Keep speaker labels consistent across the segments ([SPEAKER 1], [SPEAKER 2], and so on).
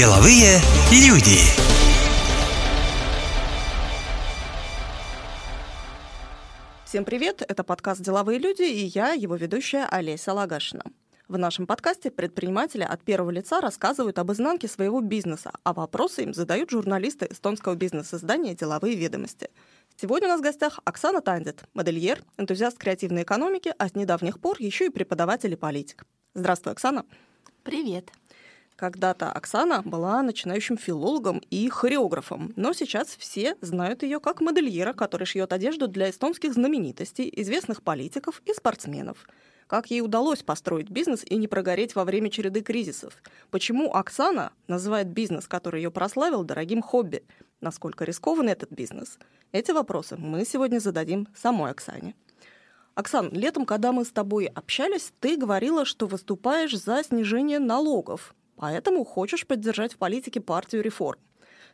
[SPEAKER 1] Деловые люди.
[SPEAKER 2] Всем привет! Это подкаст «Деловые люди» и я, его ведущая Олеся Лагашина. В нашем подкасте предприниматели от первого лица рассказывают об изнанке своего бизнеса, а вопросы им задают журналисты эстонского бизнес-издания «Деловые ведомости». Сегодня у нас в гостях Оксана Тандит, модельер, энтузиаст креативной экономики, а с недавних пор еще и преподаватель и политик. Здравствуй, Оксана.
[SPEAKER 3] Привет.
[SPEAKER 2] Когда-то Оксана была начинающим филологом и хореографом, но сейчас все знают ее как модельера, который шьет одежду для эстонских знаменитостей, известных политиков и спортсменов. Как ей удалось построить бизнес и не прогореть во время череды кризисов? Почему Оксана называет бизнес, который ее прославил, дорогим хобби? Насколько рискован этот бизнес? Эти вопросы мы сегодня зададим самой Оксане. Оксан, летом, когда мы с тобой общались, ты говорила, что выступаешь за снижение налогов поэтому хочешь поддержать в политике партию реформ.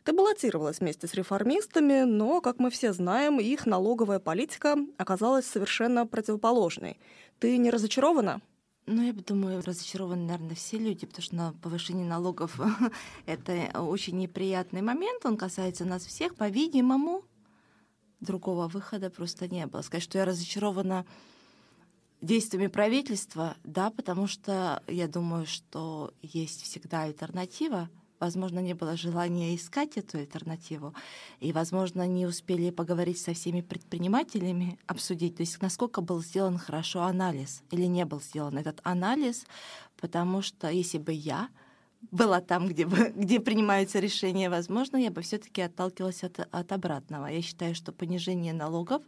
[SPEAKER 2] Ты баллотировалась вместе с реформистами, но, как мы все знаем, их налоговая политика оказалась совершенно противоположной. Ты не разочарована?
[SPEAKER 3] Ну, я думаю, разочарованы, наверное, все люди, потому что на повышение налогов это очень неприятный момент, он касается нас всех, по-видимому, другого выхода просто не было. Сказать, что я разочарована действиями правительства, да, потому что я думаю, что есть всегда альтернатива. Возможно, не было желания искать эту альтернативу, и, возможно, не успели поговорить со всеми предпринимателями, обсудить, то есть насколько был сделан хорошо анализ или не был сделан этот анализ, потому что если бы я была там, где, где принимаются решения, возможно, я бы все-таки отталкивалась от, от обратного. Я считаю, что понижение налогов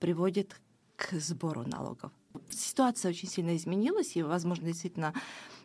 [SPEAKER 3] приводит к сбору налогов. Ситуация очень сильно изменилась, и, возможно, действительно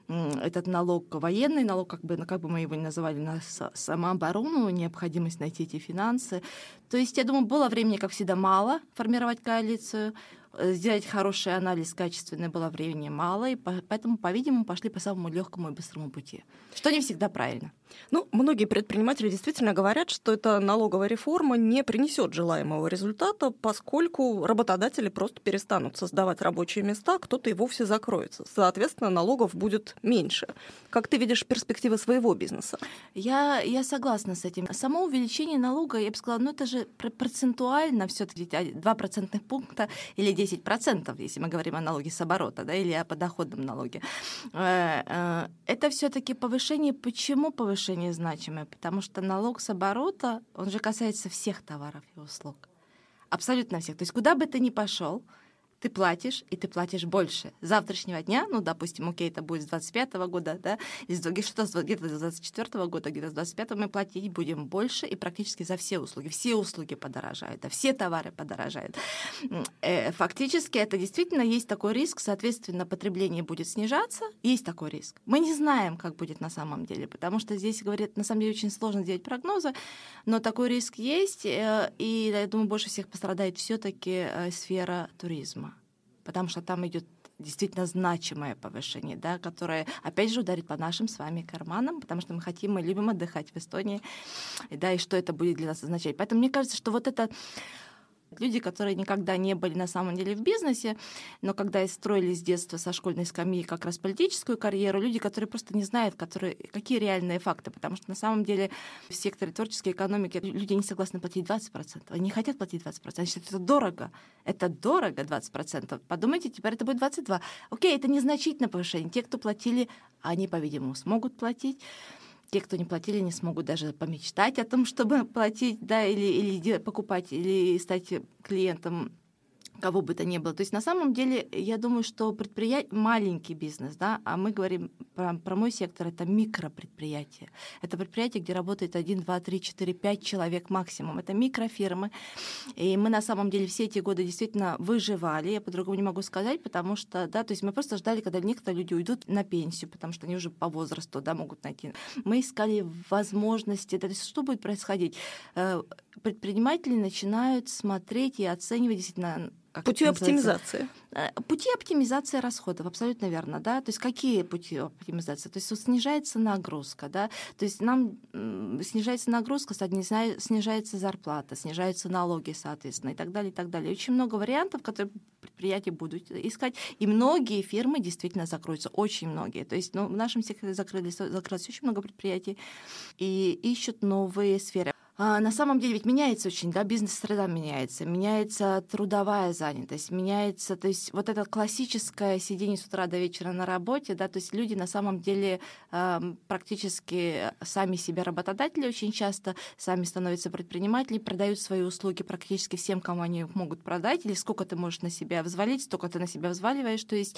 [SPEAKER 3] этот налог, военный налог, как бы, как бы мы его ни называли, на самооборону, необходимость найти эти финансы. То есть, я думаю, было времени, как всегда, мало формировать коалицию. Э, сделать хороший анализ качественный было времени мало, и поэтому, по-видимому, пошли по самому легкому и быстрому пути, что не всегда правильно.
[SPEAKER 2] Ну, многие предприниматели действительно говорят, что эта налоговая реформа не принесет желаемого результата, поскольку работодатели просто перестанут создавать рабочие места, кто-то и вовсе закроется. Соответственно, налогов будет меньше. Как ты видишь перспективы своего бизнеса?
[SPEAKER 3] Я, я согласна с этим. Само увеличение налога, я бы сказала, ну это же процентуально все-таки 2 процентных пункта или 10%, если мы говорим о налоге с оборота, да, или о подоходном налоге. Э, э, это все-таки повышение. Почему повышение значимое? Потому что налог с оборота, он же касается всех товаров и услуг. Абсолютно всех. То есть куда бы ты ни пошел, ты платишь, и ты платишь больше. С завтрашнего дня, ну, допустим, окей, это будет с 25 года, да, или что где-то с 24 года, где-то с 25 мы платить будем больше, и практически за все услуги. Все услуги подорожают, да, все товары подорожают. Э, фактически это действительно есть такой риск, соответственно, потребление будет снижаться, есть такой риск. Мы не знаем, как будет на самом деле, потому что здесь, говорят, на самом деле очень сложно делать прогнозы, но такой риск есть, э, и, я думаю, больше всех пострадает все-таки э, сфера туризма потому что там идет действительно значимое повышение, да, которое, опять же, ударит по нашим с вами карманам, потому что мы хотим, мы любим отдыхать в Эстонии, да, и что это будет для нас означать. Поэтому мне кажется, что вот это Люди, которые никогда не были на самом деле в бизнесе, но когда строили с детства со школьной скамьи как раз политическую карьеру, люди, которые просто не знают, которые, какие реальные факты, потому что на самом деле в секторе творческой экономики люди не согласны платить 20%, они не хотят платить 20%, они считают, это дорого, это дорого 20%. Подумайте, теперь это будет 22%. Окей, это незначительное повышение. Те, кто платили, они, по-видимому, смогут платить те, кто не платили, не смогут даже помечтать о том, чтобы платить, да, или, или покупать, или стать клиентом кого бы то ни было. То есть на самом деле я думаю, что предприятие маленький бизнес, да, а мы говорим про, про мой сектор, это микропредприятие. Это предприятие, где работает 1, 2, 3, 4, 5 человек максимум. Это микрофирмы. И мы на самом деле все эти годы действительно выживали, я по-другому не могу сказать, потому что, да, то есть мы просто ждали, когда некоторые люди уйдут на пенсию, потому что они уже по возрасту, да, могут найти. Мы искали возможности, да, то есть что будет происходить? Предприниматели начинают смотреть и оценивать действительно
[SPEAKER 2] как пути оптимизации.
[SPEAKER 3] Э, пути оптимизации расходов, абсолютно верно, да. То есть какие пути оптимизации? То есть вот снижается нагрузка, да. То есть нам снижается нагрузка, снижается зарплата, снижаются налоги, соответственно, и так далее, и так далее. Очень много вариантов, которые предприятия будут искать, и многие фирмы действительно закроются, очень многие. То есть ну, в нашем секторе закрылись, закрылось очень много предприятий и ищут новые сферы. А, на самом деле ведь меняется очень, да, бизнес-среда меняется, меняется трудовая занятость, меняется, то есть вот это классическое сидение с утра до вечера на работе, да, то есть люди на самом деле практически сами себе работодатели очень часто, сами становятся предприниматели, продают свои услуги практически всем, кому они могут продать, или сколько ты можешь на себя взвалить, столько ты на себя взваливаешь, то есть,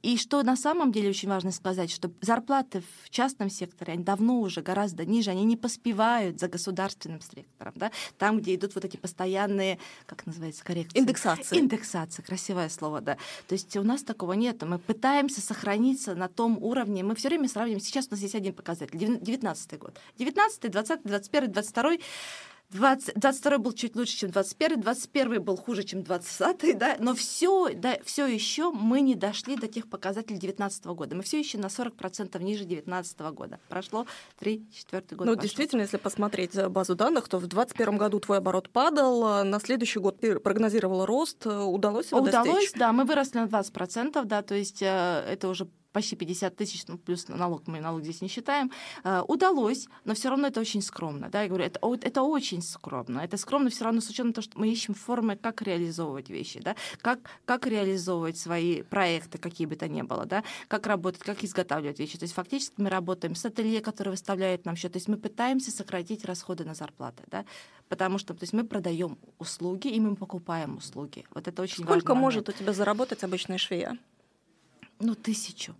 [SPEAKER 3] и что на самом деле очень важно сказать, что зарплаты в частном секторе, они давно уже гораздо ниже, они не поспевают за государством государственным сектором, да, там, где идут вот эти постоянные, как называется, коррекции?
[SPEAKER 2] Индексация.
[SPEAKER 3] Индексация, красивое слово, да. То есть у нас такого нет. Мы пытаемся сохраниться на том уровне. Мы все время сравниваем. Сейчас у нас есть один показатель. 19 год. 19 20 21 22 20, 22 был чуть лучше, чем 21, 21 был хуже, чем 20, да, но все, да, все еще мы не дошли до тех показателей 2019 года. Мы все еще на 40% ниже 2019 года. Прошло 3-4 года.
[SPEAKER 2] Ну, действительно, если посмотреть базу данных, то в 2021 году твой оборот падал, а на следующий год ты прогнозировал рост, удалось его
[SPEAKER 3] Удалось,
[SPEAKER 2] достичь?
[SPEAKER 3] да, мы выросли на 20%, да, то есть э, это уже почти 50 тысяч, ну, плюс налог, мы налог здесь не считаем, э, удалось, но все равно это очень скромно. Да? Я говорю, это, это очень скромно. Это скромно все равно с учетом того, что мы ищем формы, как реализовывать вещи, да? как, как реализовывать свои проекты, какие бы то ни было, да? как работать, как изготавливать вещи. То есть фактически мы работаем с ателье, которое выставляет нам счет. То есть мы пытаемся сократить расходы на зарплаты. Да? Потому что то есть мы продаем услуги, и мы покупаем услуги. Вот это очень
[SPEAKER 2] Сколько
[SPEAKER 3] может
[SPEAKER 2] у тебя заработать обычная швея?
[SPEAKER 3] Ну, тысячу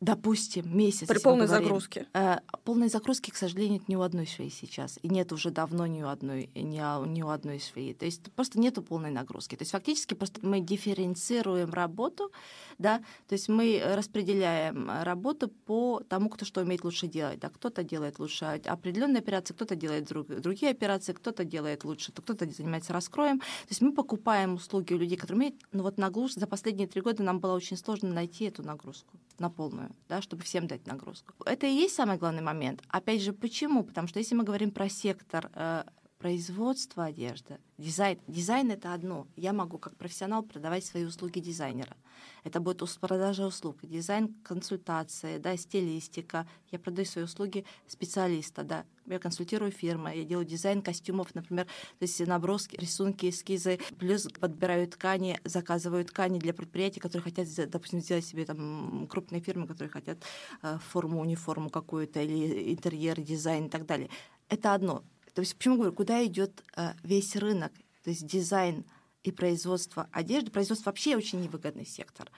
[SPEAKER 3] допустим, месяц.
[SPEAKER 2] При полной говорим, загрузке.
[SPEAKER 3] Э, полной загрузки, к сожалению, нет ни у одной швеи сейчас. И нет уже давно ни у одной, ни, ни у одной швеи. То есть просто нету полной нагрузки. То есть фактически просто мы дифференцируем работу, да, то есть мы распределяем работу по тому, кто что умеет лучше делать. Да, кто-то делает лучше определенные операции, кто-то делает друг, другие операции, кто-то делает лучше, кто-то занимается раскроем. То есть мы покупаем услуги у людей, которые умеют, но вот нагрузку за последние три года нам было очень сложно найти эту нагрузку на полную, да, чтобы всем дать нагрузку. Это и есть самый главный момент. Опять же, почему? Потому что если мы говорим про сектор э, производства одежды, дизайн, дизайн это одно. Я могу как профессионал продавать свои услуги дизайнера. Это будет продажа услуг, дизайн, консультации, да, стилистика. Я продаю свои услуги специалиста, да. Я консультирую фирмы, я делаю дизайн костюмов, например, то есть наброски, рисунки, эскизы, плюс подбираю ткани, заказываю ткани для предприятий, которые хотят, допустим, сделать себе там крупные фирмы, которые хотят э, форму, униформу какую-то или интерьер, дизайн и так далее. Это одно. То есть почему говорю, куда идет э, весь рынок? То есть дизайн и производство одежды, производство вообще очень невыгодный сектор.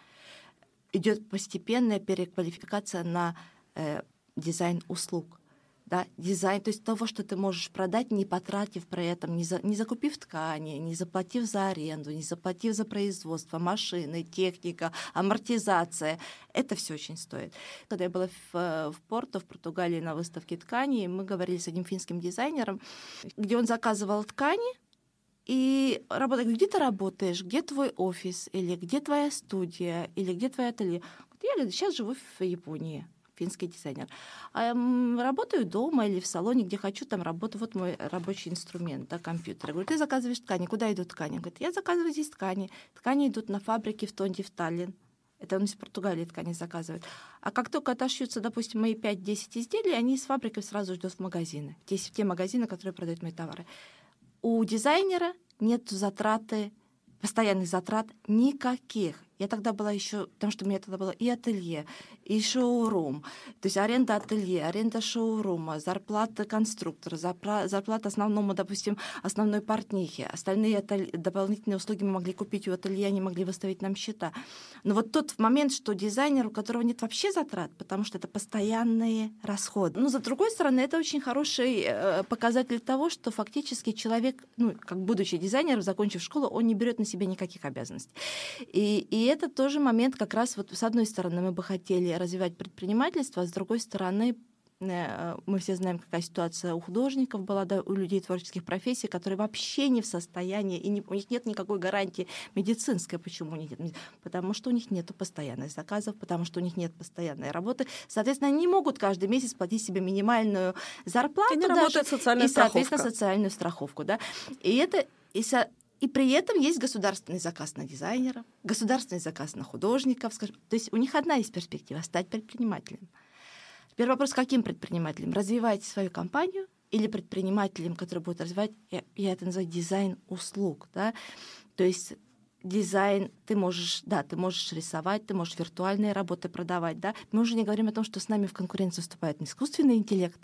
[SPEAKER 3] Идет постепенная переквалификация на э, дизайн услуг. Да, дизайн, то есть того, что ты можешь продать, не потратив при этом, не, за, не закупив ткани, не заплатив за аренду, не заплатив за производство, машины, техника, амортизация. Это все очень стоит. Когда я была в, э, в Порту, в Португалии на выставке тканей, мы говорили с одним финским дизайнером, где он заказывал ткани, и работает, где ты работаешь, где твой офис, или где твоя студия, или где твое ателье. Я говорю, сейчас живу в Японии финский дизайнер. А, работаю дома или в салоне, где хочу, там работаю. Вот мой рабочий инструмент, да, компьютер. Я говорю, ты заказываешь ткани, куда идут ткани? Он говорит, я заказываю здесь ткани. Ткани идут на фабрике в Тонде, в Таллин. Это он из Португалии ткани заказывает. А как только отошьются, допустим, мои 5-10 изделий, они с фабрикой сразу идут в магазины. Те, в те магазины, которые продают мои товары у дизайнера нет затраты, постоянных затрат никаких. Я тогда была еще, потому что у меня тогда было и ателье, и шоурум. То есть аренда ателье, аренда шоурума, зарплата конструктора, зарплата основному, допустим, основной портнихи. Остальные ателье, дополнительные услуги мы могли купить у ателье, они могли выставить нам счета. Но вот тот момент, что дизайнер, у которого нет вообще затрат, потому что это постоянные расходы. Но, с другой стороны, это очень хороший э, показатель того, что фактически человек, ну, как будучи дизайнером, закончив школу, он не берет на себя никаких обязанностей. И, и это тоже момент как раз вот с одной стороны мы бы хотели развивать предпринимательство, а с другой стороны Э, мы все знаем, какая ситуация у художников была, да, у людей творческих профессий, которые вообще не в состоянии, и не, у них нет никакой гарантии медицинской. Почему нет? Потому что у них нет постоянных заказов, потому что у них нет постоянной работы. Соответственно, они не могут каждый месяц платить себе минимальную зарплату. И
[SPEAKER 2] не даже, работает социальная
[SPEAKER 3] и,
[SPEAKER 2] страховка.
[SPEAKER 3] соответственно, социальную страховку. Да? И это и, со, и при этом есть государственный заказ на дизайнера, государственный заказ на художников. Скажем. То есть у них одна из перспектив — стать предпринимателем. Первый вопрос, каким предпринимателем? Развиваете свою компанию или предпринимателем, который будет развивать, я, я это называю дизайн услуг, да? То есть дизайн, ты можешь, да, ты можешь рисовать, ты можешь виртуальные работы продавать, да. Мы уже не говорим о том, что с нами в конкуренцию вступает искусственный интеллект,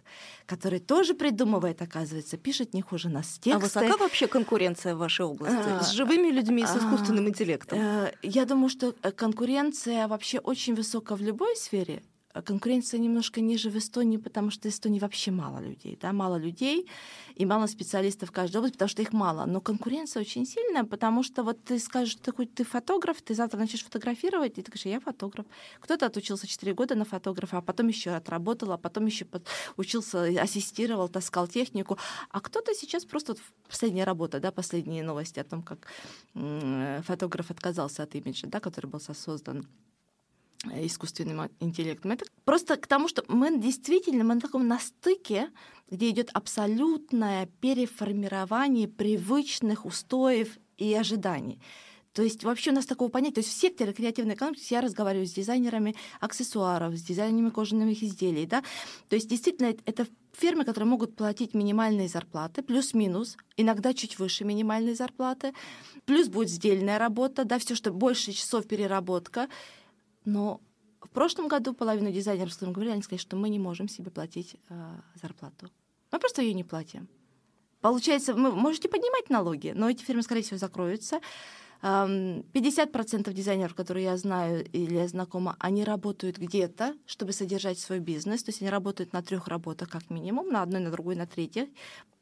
[SPEAKER 3] который тоже придумывает, оказывается, пишет не хуже нас тексты.
[SPEAKER 2] А высока вообще конкуренция в вашей области а, с живыми людьми, с искусственным интеллектом?
[SPEAKER 3] А, я думаю, что э, конкуренция вообще очень высока в любой сфере, а конкуренция немножко ниже в Эстонии, потому что в Эстонии вообще мало людей, да, мало людей и мало специалистов в каждой области, потому что их мало. Но конкуренция очень сильная, потому что вот ты скажешь, ты, ты фотограф, ты завтра начнешь фотографировать, и ты говоришь, я фотограф. Кто-то отучился 4 года на фотографа, а потом еще отработал, а потом еще учился, ассистировал, таскал технику. А кто-то сейчас просто последняя работа, да, последние новости о том, как фотограф отказался от имиджа, да, который был создан искусственным интеллектом. Это просто к тому, что мы действительно мы на таком на стыке, где идет абсолютное переформирование привычных устоев и ожиданий. То есть вообще у нас такого понятия, то есть в секторе креативной экономики я разговариваю с дизайнерами аксессуаров, с дизайнерами кожаных изделий, да, то есть действительно это фирмы, которые могут платить минимальные зарплаты, плюс-минус, иногда чуть выше минимальной зарплаты, плюс будет сдельная работа, да, все, что больше часов переработка, но в прошлом году половину дизайнеров, с которыми говорили, они сказали, что мы не можем себе платить э, зарплату. Мы просто ее не платим. Получается, вы можете поднимать налоги, но эти фирмы, скорее всего, закроются. 50% дизайнеров, которые я знаю или я знакома, они работают где-то, чтобы содержать свой бизнес. То есть они работают на трех работах как минимум, на одной, на другой, на третьей.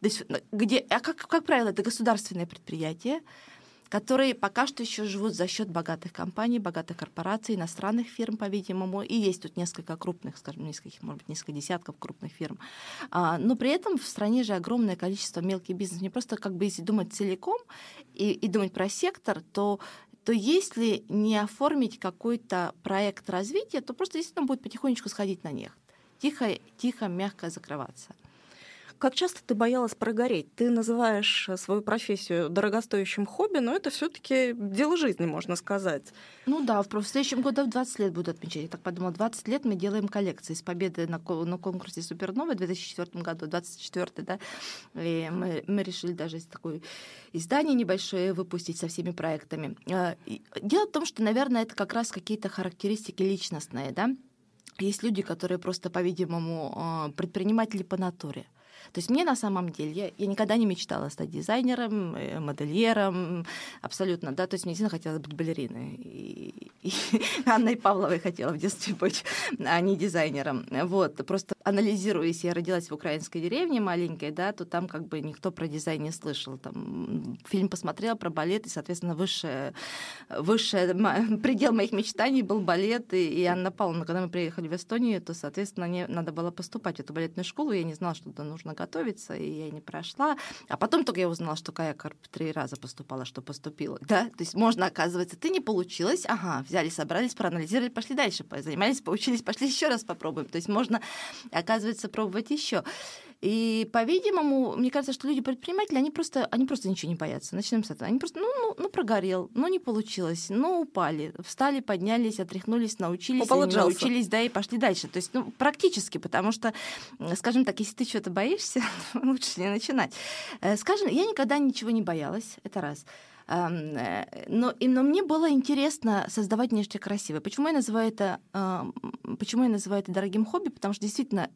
[SPEAKER 3] То есть, где, а как, как правило, это государственное предприятие которые пока что еще живут за счет богатых компаний, богатых корпораций, иностранных фирм, по-видимому, и есть тут несколько крупных, скажем, несколько, может быть, несколько десятков крупных фирм. А, но при этом в стране же огромное количество мелких бизнесов. Не просто как бы если думать целиком и, и думать про сектор, то то если не оформить какой-то проект развития, то просто действительно будет потихонечку сходить на них. Тихо, тихо, мягко закрываться.
[SPEAKER 2] Как часто ты боялась прогореть? Ты называешь э, свою профессию дорогостоящим хобби, но это все таки дело жизни, можно сказать.
[SPEAKER 3] Ну да, в следующем году 20 лет буду отмечать. Я так подумала, 20 лет мы делаем коллекции с победы на, на конкурсе Супернова в 2004 году, 24 да, и мы, мы решили даже такое издание небольшое выпустить со всеми проектами. А, дело в том, что, наверное, это как раз какие-то характеристики личностные, да, есть люди, которые просто, по-видимому, а, предприниматели по натуре. То есть мне на самом деле, я, я никогда не мечтала стать дизайнером, э, модельером, абсолютно, да, то есть мне действительно хотелось быть балериной. И, и Анной Павловой хотела в детстве быть, а не дизайнером. Вот, просто анализируя, если я родилась в украинской деревне маленькой, да, то там как бы никто про дизайн не слышал. Там фильм посмотрела про балет, и, соответственно, высшее, высшее предел моих мечтаний был балет, и, и Анна Павловна, когда мы приехали в Эстонию, то, соответственно, мне надо было поступать в эту балетную школу, я не знала, что туда нужно готовиться, и я не прошла. А потом только я узнала, что Каякар три раза поступала, что поступила. Да? То есть можно, оказывается, ты не получилось, ага, взяли, собрались, проанализировали, пошли дальше, занимались, поучились, пошли еще раз попробуем. То есть можно, оказывается, пробовать еще. И, по-видимому, мне кажется, что люди-предприниматели, они просто, они просто ничего не боятся. Начнем с этого. Они просто, ну, ну, ну прогорел, ну, не получилось, ну, упали, встали, поднялись, отряхнулись, научились, научились, да, и пошли дальше. То есть, ну, практически, потому что, скажем так, если ты что-то боишься, лучше не начинать. Э, скажем, я никогда ничего не боялась, это раз. Э, но, и, но мне было интересно создавать нечто красивое. Почему я называю это, почему я называю это дорогим хобби? Потому что действительно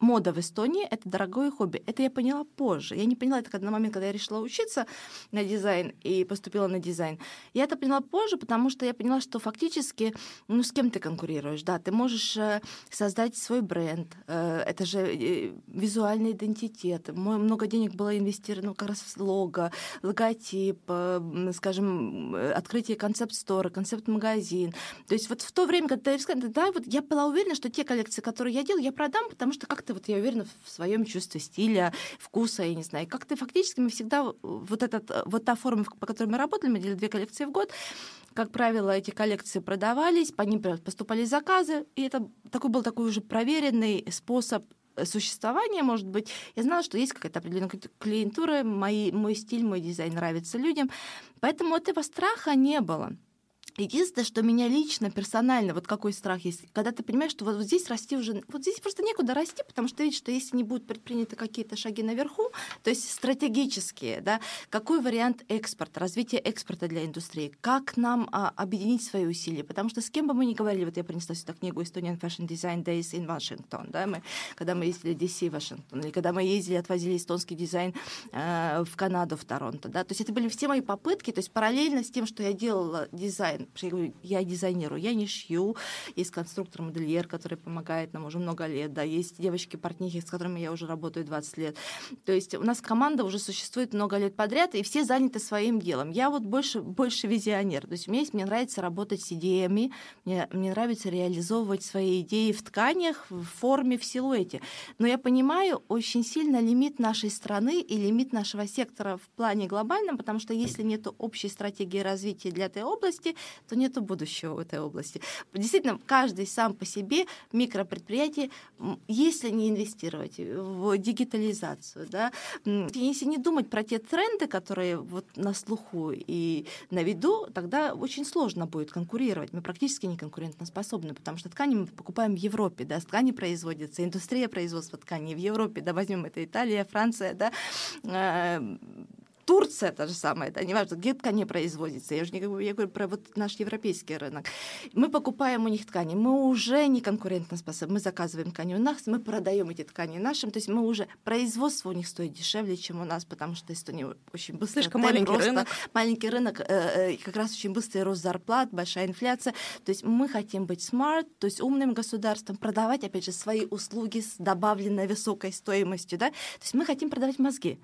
[SPEAKER 3] мода в Эстонии — это дорогое хобби. Это я поняла позже. Я не поняла это на момент, когда я решила учиться на дизайн и поступила на дизайн. Я это поняла позже, потому что я поняла, что фактически, ну, с кем ты конкурируешь? Да, ты можешь э, создать свой бренд. Э, это же э, визуальный идентитет. Много денег было инвестировано как раз в лого, логотип, скажем, открытие концепт-стора, концепт-магазин. То есть вот в то время, когда ты да, вот я была уверена, что те коллекции, которые я делаю, я продам, потому что как ты, вот я уверена в своем чувстве стиля, вкуса, я не знаю, как ты фактически, мы всегда, вот, этот, вот та форма, по которой мы работали, мы делали две коллекции в год, как правило, эти коллекции продавались, по ним поступали заказы, и это такой был такой уже проверенный способ существования, может быть, я знала, что есть какая-то определенная клиентура, мои, мой стиль, мой дизайн нравится людям, поэтому этого страха не было. Единственное, что меня лично, персонально, вот какой страх есть, когда ты понимаешь, что вот, вот здесь расти уже, вот здесь просто некуда расти, потому что видишь, что если не будут предприняты какие-то шаги наверху, то есть стратегические, да, какой вариант экспорта, развития экспорта для индустрии, как нам а, объединить свои усилия, потому что с кем бы мы ни говорили, вот я принесла сюда книгу Estonian Fashion Design Days in Washington, да, мы, когда мы ездили в DC, Вашингтон, или когда мы ездили, отвозили эстонский дизайн э, в Канаду, в Торонто, да, то есть это были все мои попытки, то есть параллельно с тем, что я делала дизайн я говорю, я не шью. Есть конструктор-модельер, который помогает нам уже много лет. Да, есть девочки-портнихи, с которыми я уже работаю 20 лет. То есть у нас команда уже существует много лет подряд, и все заняты своим делом. Я вот больше, больше визионер. То есть есть, мне нравится работать с идеями, мне, мне нравится реализовывать свои идеи в тканях, в форме, в силуэте. Но я понимаю очень сильно лимит нашей страны и лимит нашего сектора в плане глобальном, потому что если нет общей стратегии развития для этой области, то нет будущего в этой области. Действительно, каждый сам по себе микропредприятие, если не инвестировать в дигитализацию, да, если не думать про те тренды, которые вот на слуху и на виду, тогда очень сложно будет конкурировать. Мы практически не конкурентоспособны, потому что ткани мы покупаем в Европе, да, ткани производятся, индустрия производства тканей в Европе, да, возьмем это Италия, Франция, да, э, Турция та же самая, да, неважно, где ткани производится. Я уже не говорю, я говорю про вот наш европейский рынок. Мы покупаем у них ткани, мы уже не конкурентоспособны. Мы заказываем ткани у нас, мы продаем эти ткани нашим, то есть мы уже производство у них стоит дешевле, чем у нас, потому что Эстония очень быстро
[SPEAKER 2] Слишком маленький роста, рынок.
[SPEAKER 3] Маленький рынок, э, э, как раз очень быстрый рост зарплат, большая инфляция. То есть мы хотим быть smart, то есть умным государством, продавать, опять же, свои услуги с добавленной высокой стоимостью, да. То есть мы хотим продавать мозги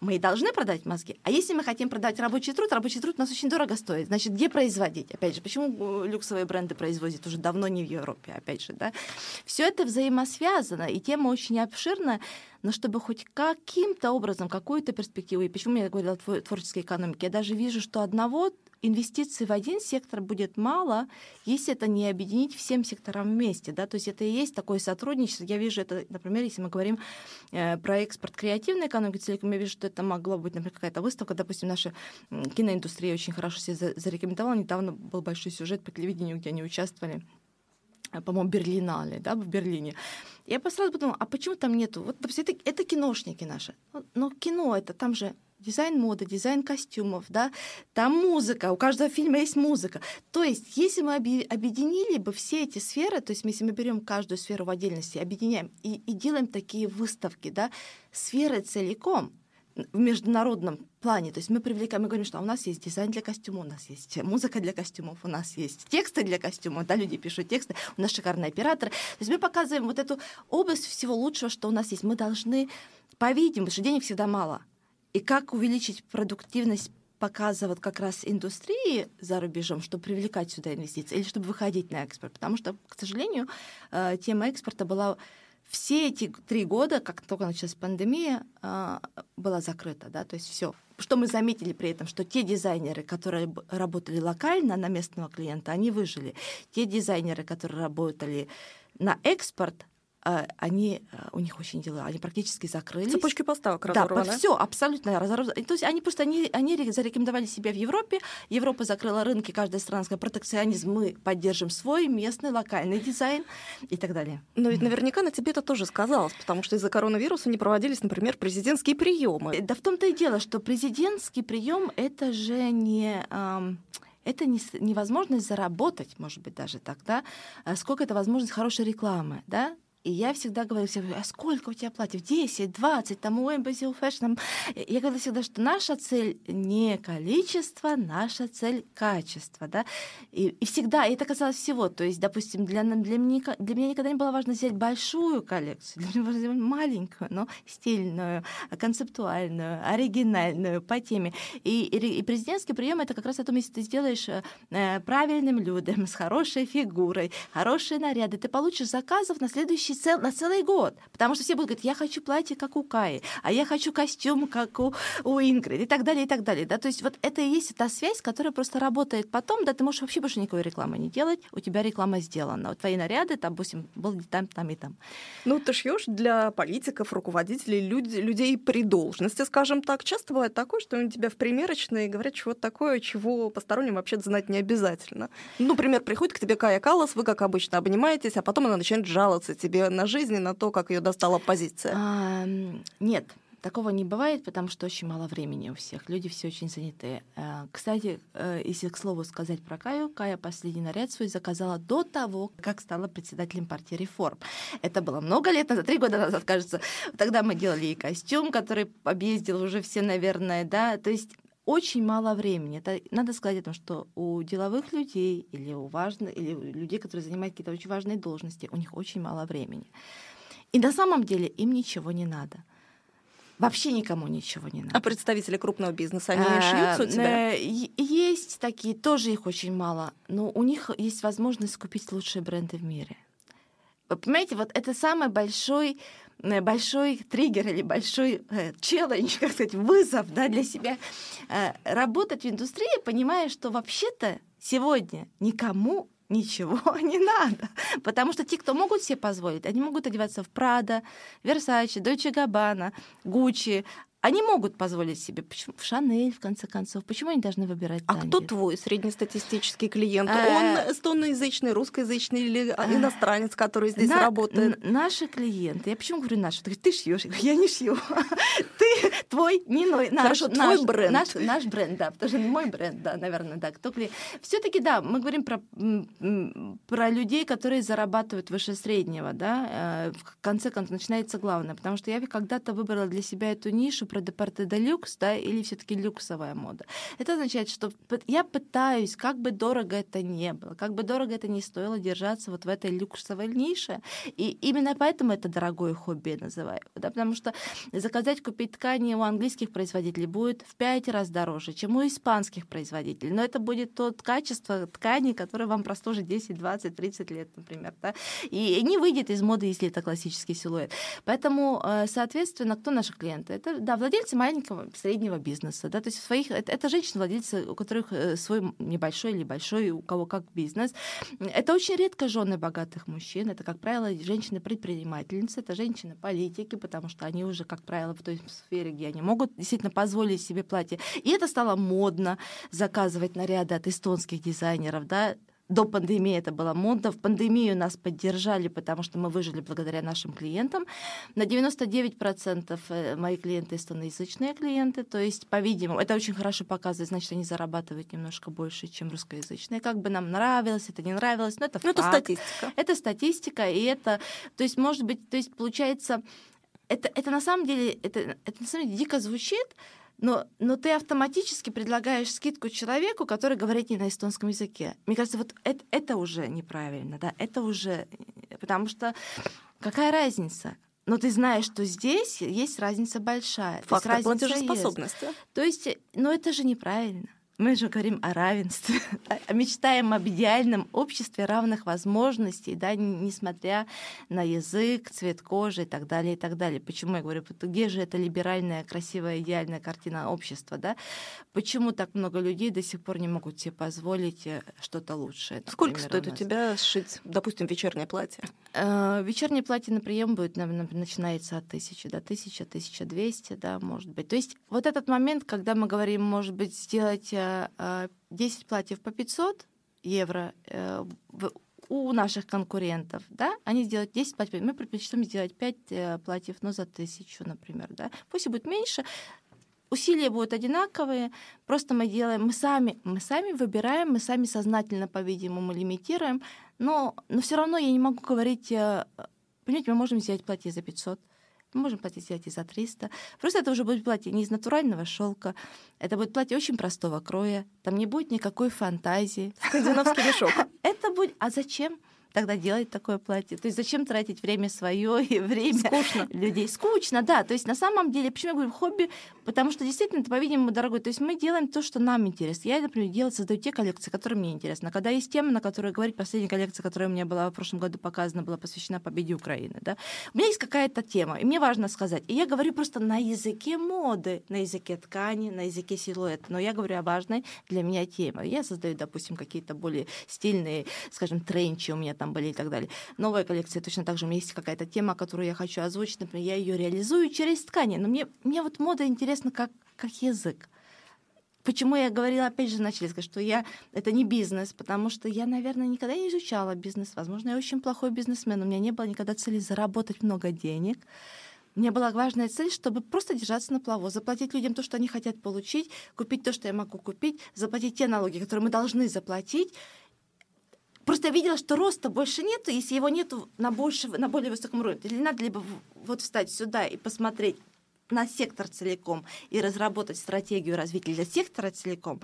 [SPEAKER 3] мы и должны продать мозги. А если мы хотим продать рабочий труд, рабочий труд у нас очень дорого стоит. Значит, где производить? Опять же, почему люксовые бренды производят уже давно не в Европе? Опять же, да? Все это взаимосвязано, и тема очень обширная, но чтобы хоть каким-то образом, какую-то перспективу, и почему я говорила о творческой экономике, я даже вижу, что одного инвестиций в один сектор будет мало, если это не объединить всем секторам вместе. Да? То есть это и есть такое сотрудничество. Я вижу это, например, если мы говорим э, про экспорт креативной экономики целиком, я вижу, что это могло быть, например, какая-то выставка. Допустим, наша киноиндустрия очень хорошо себя зарекомендовала. Недавно был большой сюжет по телевидению, где они участвовали по-моему, Берлинале, да, в Берлине. Я сразу подумала, а почему там нету? Вот, допустим, это, это киношники наши. Но кино это, там же дизайн моды, дизайн костюмов, да, там музыка, у каждого фильма есть музыка. То есть, если мы объединили бы все эти сферы, то есть, если мы берем каждую сферу в отдельности, объединяем и, и делаем такие выставки, да, сферы целиком, в международном плане. То есть мы привлекаем, мы говорим, что у нас есть дизайн для костюма, у нас есть музыка для костюмов, у нас есть тексты для костюмов, да, люди пишут тексты, у нас шикарные операторы. То есть мы показываем вот эту область всего лучшего, что у нас есть. Мы должны, по-видимому, что денег всегда мало, и как увеличить продуктивность показывать как раз индустрии за рубежом, чтобы привлекать сюда инвестиции, или чтобы выходить на экспорт. Потому что, к сожалению, э, тема экспорта была все эти три года, как только началась пандемия, э, была закрыта, да, то есть все. Что мы заметили при этом, что те дизайнеры, которые работали локально на местного клиента, они выжили. Те дизайнеры, которые работали на экспорт, они, а, у них очень дела, они практически закрылись.
[SPEAKER 2] Цепочки поставок разорваны.
[SPEAKER 3] Да, все абсолютно разорваны. То есть они просто они, они зарекомендовали себя в Европе, Европа закрыла рынки, каждая страна сказала, протекционизм, мы поддержим свой местный локальный дизайн и так далее.
[SPEAKER 2] Но ведь наверняка на тебе это тоже сказалось, потому что из-за коронавируса не проводились, например, президентские приемы.
[SPEAKER 3] Да в том-то и дело, что президентский прием это же не... Эм, это не, невозможность заработать, может быть, даже так, да, а сколько это возможность хорошей рекламы, да, и я всегда говорю всем, а сколько у тебя платьев? 10, 20, там у Embassy Fashion. Я говорю всегда, что наша цель не количество, наша цель качество. Да? И, и всегда, и это касалось всего. То есть, допустим, для, для, меня, для меня никогда не было важно взять большую коллекцию, для меня важно взять маленькую, но стильную, концептуальную, оригинальную по теме. И, и, и президентский прием это как раз о том, если ты сделаешь э, правильным людям, с хорошей фигурой, хорошие наряды, ты получишь заказов на следующий следующий цел, на целый год. Потому что все будут говорить, я хочу платье, как у Каи, а я хочу костюм, как у, у Ингрид, и так далее, и так далее. Да? То есть вот это и есть та связь, которая просто работает потом, да, ты можешь вообще больше никакой рекламы не делать, у тебя реклама сделана. Вот твои наряды, там, допустим, был там, там и там.
[SPEAKER 2] Ну, ты шьешь для политиков, руководителей, люди, людей при должности, скажем так. Часто бывает такое, что они тебя в примерочной говорят чего-то такое, чего посторонним вообще знать не обязательно. Ну, например, приходит к тебе Кая Калас, вы, как обычно, обнимаетесь, а потом она начинает жаловаться тебе на жизнь и на то, как ее достала оппозиция.
[SPEAKER 3] А, нет, Такого не бывает, потому что очень мало времени у всех. Люди все очень заняты. Э, кстати, э, если к слову сказать про Каю, Кая последний наряд свой заказала до того, как стала председателем партии реформ. Это было много лет назад, три года назад, кажется. Тогда мы делали ей костюм, который объездил уже все, наверное, да. То есть очень мало времени. Это надо сказать о том, что у деловых людей или у важных, или у людей, которые занимают какие-то очень важные должности, у них очень мало времени. И на самом деле им ничего не надо. Вообще никому ничего не надо.
[SPEAKER 2] А представители крупного бизнеса, они а, шьются у тебя?
[SPEAKER 3] Э, есть такие, тоже их очень мало, но у них есть возможность купить лучшие бренды в мире. Вы понимаете, вот это самый большой большой триггер или большой э, челлендж, как сказать, вызов да, для себя э, работать в индустрии, понимая, что вообще-то сегодня никому ничего не надо. Потому что те, кто могут себе позволить, они могут одеваться в Прада, Версачи, Дойче Габбана, Гуччи, они могут позволить себе. Почему? В Шанель, в конце концов. Почему они должны выбирать
[SPEAKER 2] А кто твой среднестатистический клиент? А... Он эстоноязычный, русскоязычный или а... иностранец, который здесь работает?
[SPEAKER 3] Наши клиенты. Я почему говорю наши? Ты, шьешь? Я не шью. Ты твой, не мой.
[SPEAKER 2] Хорошо, твой бренд.
[SPEAKER 3] Наш, наш бренд, да. Потому что не мой бренд, да, наверное, да. Кто клиент? Все-таки, да, мы говорим про, про людей, которые зарабатывают выше среднего, да. Э, в конце концов, начинается главное. Потому что я когда-то выбрала для себя эту нишу, про депорте де люкс, да, или все-таки люксовая мода. Это означает, что я пытаюсь, как бы дорого это не было, как бы дорого это не стоило держаться вот в этой люксовой нише. И именно поэтому это дорогое хобби называю. Да, потому что заказать, купить ткани у английских производителей будет в пять раз дороже, чем у испанских производителей. Но это будет тот качество ткани, которое вам прослужит 10, 20, 30 лет, например. Да? И не выйдет из моды, если это классический силуэт. Поэтому, э, соответственно, кто наши клиенты? Это, да, владельцы маленького, среднего бизнеса, да, то есть своих, это, это женщины-владельцы, у которых э, свой небольшой или большой, у кого как бизнес. Это очень редко жены богатых мужчин, это, как правило, женщины-предпринимательницы, это женщины-политики, потому что они уже, как правило, в той сфере, где они могут действительно позволить себе платье. И это стало модно заказывать наряды от эстонских дизайнеров, да, до пандемии это было модно. В пандемию нас поддержали, потому что мы выжили благодаря нашим клиентам. На 99% э, мои клиенты эстоноязычные клиенты, то есть, по-видимому, это очень хорошо показывает, значит, они зарабатывают немножко больше, чем русскоязычные. Как бы нам нравилось, это не нравилось, но это
[SPEAKER 2] ну, Это статистика.
[SPEAKER 3] Это статистика, и это, то есть, может быть, то есть, получается, это, это на самом деле, это, это на самом деле дико звучит, но, но ты автоматически предлагаешь скидку человеку, который говорит не на эстонском языке. Мне кажется, вот это, это уже неправильно, да, это уже... Потому что какая разница? Но ты знаешь, что здесь есть разница большая.
[SPEAKER 2] Фактор платежеспособности.
[SPEAKER 3] Есть. То есть, но это же неправильно. Мы же говорим о равенстве, мечтаем об идеальном обществе равных возможностей, да, несмотря на язык, цвет кожи и так далее, и так далее. Почему я говорю, где же эта либеральная, красивая, идеальная картина общества, да? Почему так много людей до сих пор не могут себе позволить э, что-то лучшее?
[SPEAKER 2] Сколько стоит у, у тебя сшить, допустим, вечернее платье?
[SPEAKER 3] Э, вечернее платье на прием будет, начинается от тысячи до тысячи, тысяча двести, да, может быть. То есть вот этот момент, когда мы говорим, может быть, сделать э, 10 э, платьев по 500 евро э, у наших конкурентов, да, они сделают 10 платьев, мы предпочитаем сделать 5 э, платьев, но за тысячу, например, да. Пусть и будет меньше, усилия будут одинаковые, просто мы делаем, мы сами, мы сами выбираем, мы сами сознательно, по-видимому, лимитируем, но, но все равно я не могу говорить, понимаете, мы можем сделать платье за 500, мы можем платить сделать и за 300. Просто это уже будет платье не из натурального шелка. Это будет платье очень простого кроя. Там не будет никакой фантазии.
[SPEAKER 2] Скандинавский мешок.
[SPEAKER 3] Это будет... А зачем? Тогда делать такое платье? То есть зачем тратить время свое и время
[SPEAKER 2] Скучно.
[SPEAKER 3] людей? Скучно, да. То есть на самом деле, почему я говорю хобби? Потому что действительно это, по-видимому, дорогой. То есть мы делаем то, что нам интересно. Я, например, делаю, создаю те коллекции, которые мне интересны. Когда есть тема, на которую говорить, последняя коллекция, которая у меня была в прошлом году показана, была посвящена победе Украины. Да? У меня есть какая-то тема, и мне важно сказать. И я говорю просто на языке моды, на языке ткани, на языке силуэта. Но я говорю о важной для меня теме. Я создаю, допустим, какие-то более стильные, скажем, тренчи у меня там были и так далее. Новая коллекция точно так же. У меня есть какая-то тема, которую я хочу озвучить. Например, я ее реализую через ткани. Но мне, мне вот мода интересна как, как язык. Почему я говорила, опять же, начали сказать, что я это не бизнес, потому что я, наверное, никогда не изучала бизнес. Возможно, я очень плохой бизнесмен. У меня не было никогда цели заработать много денег. Мне была важная цель, чтобы просто держаться на плаву, заплатить людям то, что они хотят получить, купить то, что я могу купить, заплатить те налоги, которые мы должны заплатить. Просто я видела, что роста больше нету, если его нету на, больше, на более высоком уровне. Или надо либо вот встать сюда и посмотреть, на сектор целиком и разработать стратегию развития для сектора целиком.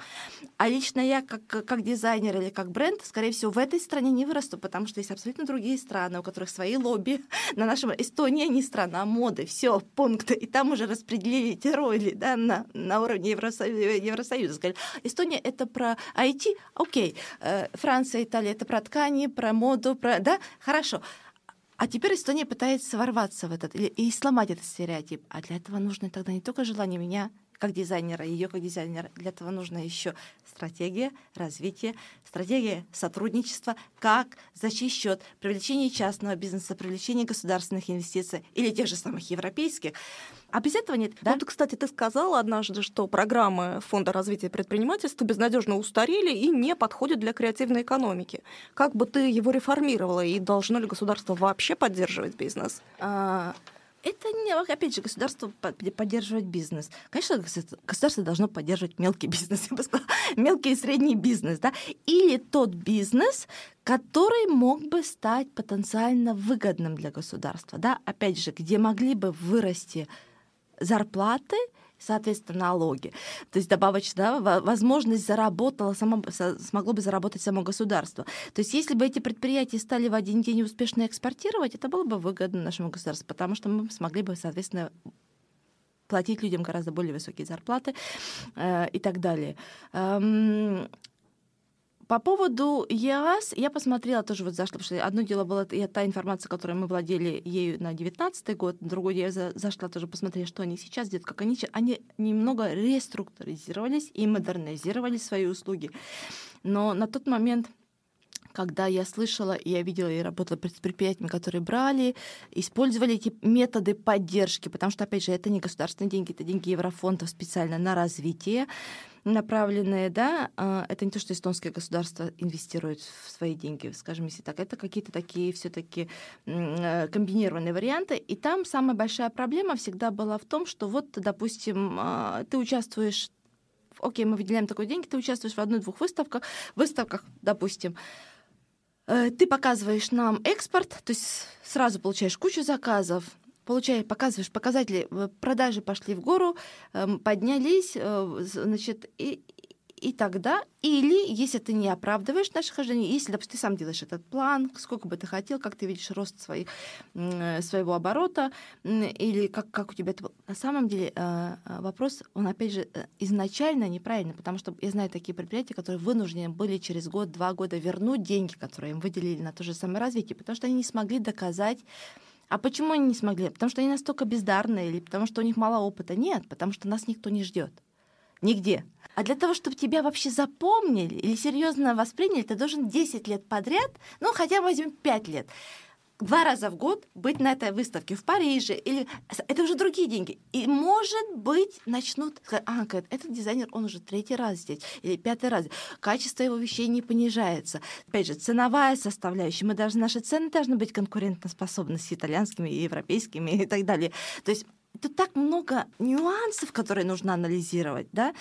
[SPEAKER 3] А лично я, как, как дизайнер или как бренд, скорее всего, в этой стране не вырасту, потому что есть абсолютно другие страны, у которых свои лобби. На нашем Эстония не страна моды, все, пункты. И там уже распределили эти роли да, на, на уровне Евросоюза. Евросоюза. Сказали, Эстония — это про IT, окей. Э, Франция, Италия — это про ткани, про моду, про... Да, хорошо. А теперь Эстония пытается ворваться в этот и сломать этот стереотип. А для этого нужно тогда не только желание меня как дизайнера, ее как дизайнера. Для этого нужна еще стратегия развития, стратегия сотрудничества, как за чей счет привлечение частного бизнеса, привлечение государственных инвестиций или тех же самых европейских. А без этого нет.
[SPEAKER 2] Да? Вот, кстати, ты сказала однажды, что программы Фонда развития предпринимательства безнадежно устарели и не подходят для креативной экономики. Как бы ты его реформировала и должно ли государство вообще поддерживать бизнес?
[SPEAKER 3] А, это не, опять же, государство поддерживать бизнес. Конечно, государство должно поддерживать мелкий бизнес, я бы сказала, мелкий и средний бизнес, да, или тот бизнес, который мог бы стать потенциально выгодным для государства, да, опять же, где могли бы вырасти зарплаты, соответственно, налоги. То есть добавочно, да, возможность заработала, само, смогло бы заработать само государство. То есть если бы эти предприятия стали в один день успешно экспортировать, это было бы выгодно нашему государству, потому что мы смогли бы, соответственно, платить людям гораздо более высокие зарплаты э, и так далее. Эм, по поводу ЕАС я посмотрела тоже вот зашла, потому что одно дело было та информация, которой мы владели ею на 19 год, другое я зашла тоже посмотреть, что они сейчас делают, как они, они немного реструктуризировались и модернизировали свои услуги. Но на тот момент когда я слышала, я видела и работала с предприятиями, которые брали, использовали эти методы поддержки, потому что, опять же, это не государственные деньги, это деньги еврофондов специально на развитие направленные, да, а, это не то, что эстонское государство инвестирует в свои деньги, скажем, если так, это какие-то такие все-таки э, комбинированные варианты. И там самая большая проблема всегда была в том, что вот, допустим, а, ты участвуешь окей, мы выделяем такой деньги, ты участвуешь в одной-двух выставках, выставках, допустим, ты показываешь нам экспорт, то есть сразу получаешь кучу заказов, получаешь, показываешь показатели, э, продажи пошли в гору, эм, поднялись, э, значит, и, и тогда, или если ты не оправдываешь наше хождение, если, допустим, ты сам делаешь этот план, сколько бы ты хотел, как ты видишь рост своих, э, своего оборота, или как, как у тебя это было. На самом деле вопрос, он, опять же, изначально неправильный, потому что я знаю такие предприятия, которые вынуждены были через год-два года вернуть деньги, которые им выделили на то же самое развитие, потому что они не смогли доказать а почему они не смогли? Потому что они настолько бездарные или потому что у них мало опыта? Нет, потому что нас никто не ждет. Нигде. А для того, чтобы тебя вообще запомнили или серьезно восприняли, ты должен 10 лет подряд, ну хотя возьмем 5 лет, два раза в год быть на этой выставке в Париже, или это уже другие деньги. И, может быть, начнут сказать, а, этот дизайнер, он уже третий раз здесь, или пятый раз. Качество его вещей не понижается. Опять же, ценовая составляющая. Мы должны, наши цены должны быть конкурентоспособны с итальянскими, и европейскими и так далее. То есть тут так много нюансов, которые нужно анализировать, да,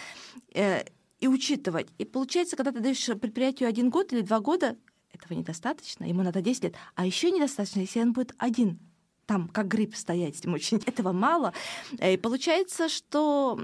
[SPEAKER 3] э, и учитывать. И получается, когда ты даешь предприятию один год или два года, этого недостаточно, ему надо 10 лет. А еще недостаточно, если он будет один там как грипп стоять, им очень этого мало. Э, и получается, что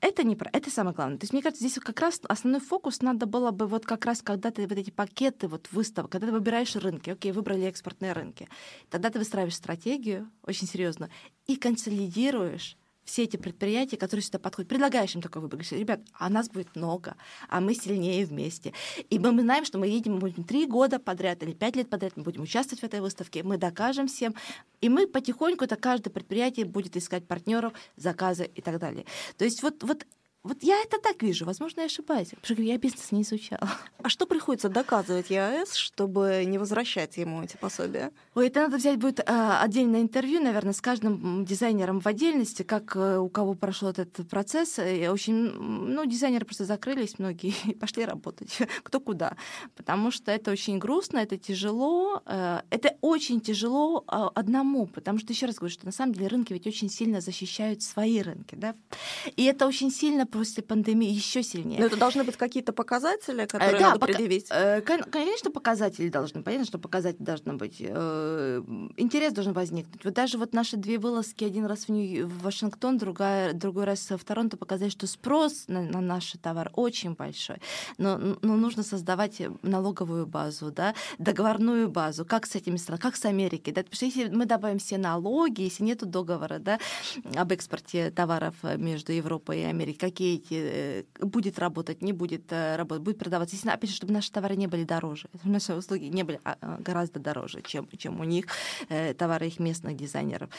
[SPEAKER 3] это не про, это самое главное. То есть мне кажется, здесь как раз основной фокус надо было бы вот как раз, когда ты вот эти пакеты вот выставок, когда ты выбираешь рынки, окей, выбрали экспортные рынки, тогда ты выстраиваешь стратегию очень серьезно и консолидируешь все эти предприятия, которые сюда подходят, предлагаешь им такой выбор. Говоришь, ребят, а нас будет много, а мы сильнее вместе. И мы, мы знаем, что мы едем, мы будем три года подряд или пять лет подряд, мы будем участвовать в этой выставке, мы докажем всем. И мы потихоньку, это каждое предприятие будет искать партнеров, заказы и так далее. То есть вот, вот вот я это так вижу, возможно, я ошибаюсь, потому что я бизнес не изучала.
[SPEAKER 2] А что приходится доказывать ЕАЭС, чтобы не возвращать ему эти пособия?
[SPEAKER 3] Ой, это надо взять будет э, отдельное интервью, наверное, с каждым дизайнером в отдельности, как э, у кого прошел этот процесс. И очень, ну, дизайнеры просто закрылись многие и пошли работать, кто куда. Потому что это очень грустно, это тяжело, э, это очень тяжело э, одному, потому что, еще раз говорю, что на самом деле рынки ведь очень сильно защищают свои рынки, да, и это очень сильно после пандемии еще сильнее.
[SPEAKER 2] Но это должны быть какие-то показатели, которые да, надо пока... предъявить?
[SPEAKER 3] Э, конечно, показатели должны. Понятно, что показатели должны быть. Э, интерес должен возникнуть. Вот даже вот наши две вылазки, один раз в, Нью... в Вашингтон, другая, другой раз в Торонто, показали, что спрос на, на наш товар очень большой. Но, но нужно создавать налоговую базу, да, договорную базу. Как с этими странами, как с Америкой. Да? Потому что если мы добавим все налоги, если нет договора да, об экспорте товаров между Европой и Америкой, какие эти э, будет работать, не будет э, работать, будет продаваться. Естественно, опять же, чтобы наши товары не были дороже, наши услуги не были а, а, гораздо дороже, чем, чем у них э, товары их местных дизайнеров.